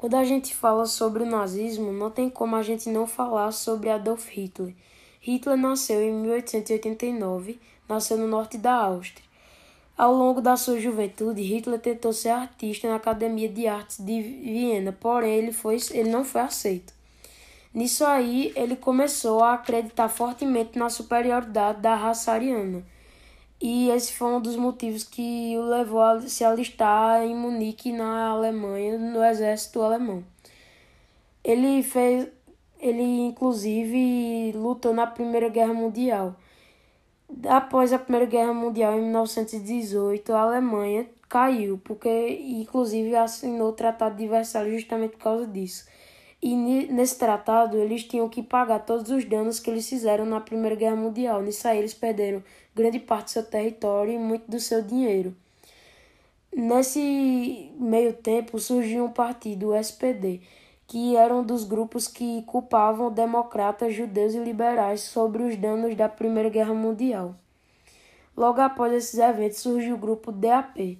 Quando a gente fala sobre o nazismo, não tem como a gente não falar sobre Adolf Hitler. Hitler nasceu em 1889, nasceu no norte da Áustria. Ao longo da sua juventude, Hitler tentou ser artista na Academia de Artes de Viena, porém ele, foi, ele não foi aceito. Nisso aí, ele começou a acreditar fortemente na superioridade da raça ariana. E esse foi um dos motivos que o levou a se alistar em Munique, na Alemanha, no exército alemão. Ele fez, ele inclusive lutou na Primeira Guerra Mundial. Após a Primeira Guerra Mundial, em 1918, a Alemanha caiu, porque inclusive assinou o Tratado de Versalhes justamente por causa disso. E nesse tratado eles tinham que pagar todos os danos que eles fizeram na Primeira Guerra Mundial. Nisso aí eles perderam grande parte do seu território e muito do seu dinheiro. Nesse meio tempo surgiu um partido, o SPD, que era um dos grupos que culpavam democratas, judeus e liberais sobre os danos da Primeira Guerra Mundial. Logo após esses eventos surgiu o grupo DAP,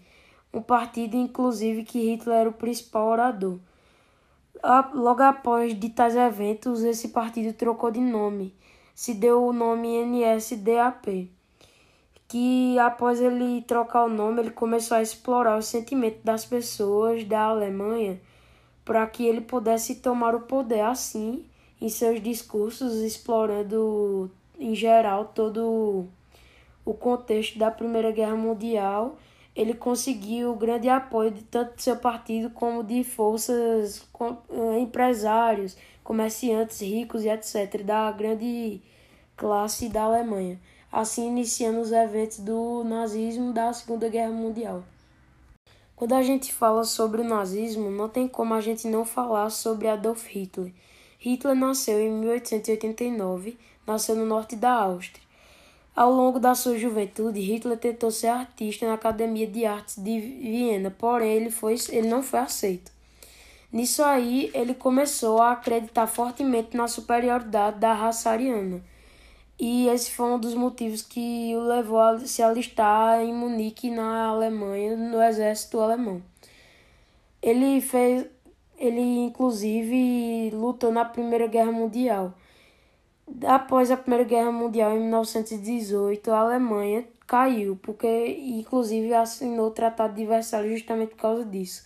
um partido inclusive que Hitler era o principal orador. Logo após de tais eventos, esse partido trocou de nome, se deu o nome NSDAP, que após ele trocar o nome, ele começou a explorar o sentimento das pessoas da Alemanha para que ele pudesse tomar o poder assim, em seus discursos, explorando em geral todo o contexto da Primeira Guerra Mundial ele conseguiu grande apoio de tanto do seu partido como de forças eh, empresários, comerciantes ricos e etc., da grande classe da Alemanha, assim iniciando os eventos do nazismo da Segunda Guerra Mundial. Quando a gente fala sobre o nazismo, não tem como a gente não falar sobre Adolf Hitler. Hitler nasceu em 1889, nasceu no norte da Áustria. Ao longo da sua juventude, Hitler tentou ser artista na Academia de Artes de Viena, porém ele, foi, ele não foi aceito. Nisso aí, ele começou a acreditar fortemente na superioridade da raça ariana. E esse foi um dos motivos que o levou a se alistar em Munique, na Alemanha, no exército alemão. Ele fez, ele inclusive lutou na Primeira Guerra Mundial. Após a Primeira Guerra Mundial, em 1918, a Alemanha caiu, porque inclusive assinou o Tratado de Versalhes justamente por causa disso.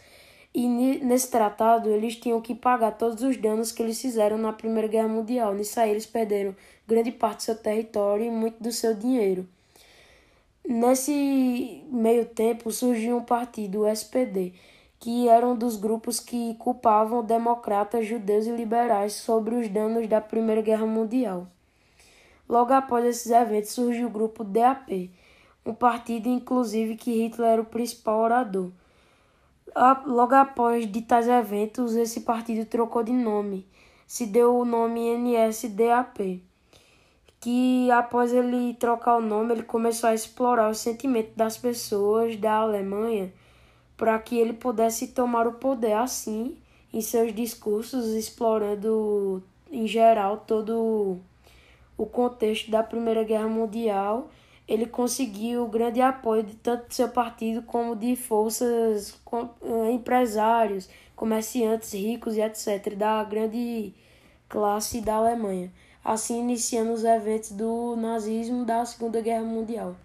E nesse tratado eles tinham que pagar todos os danos que eles fizeram na Primeira Guerra Mundial. Nisso aí eles perderam grande parte do seu território e muito do seu dinheiro. Nesse meio tempo surgiu um partido, o SPD, que era um dos grupos que culpavam democratas, judeus e liberais sobre os danos da Primeira Guerra Mundial. Logo após esses eventos surgiu o grupo DAP, um partido inclusive que Hitler era o principal orador. Logo após de tais eventos, esse partido trocou de nome, se deu o nome NSDAP, que após ele trocar o nome, ele começou a explorar o sentimento das pessoas da Alemanha para que ele pudesse tomar o poder assim, em seus discursos, explorando em geral todo o contexto da Primeira Guerra Mundial. Ele conseguiu grande apoio de tanto do seu partido como de forças eh, empresários, comerciantes ricos e etc., da grande classe da Alemanha, assim iniciando os eventos do nazismo da Segunda Guerra Mundial.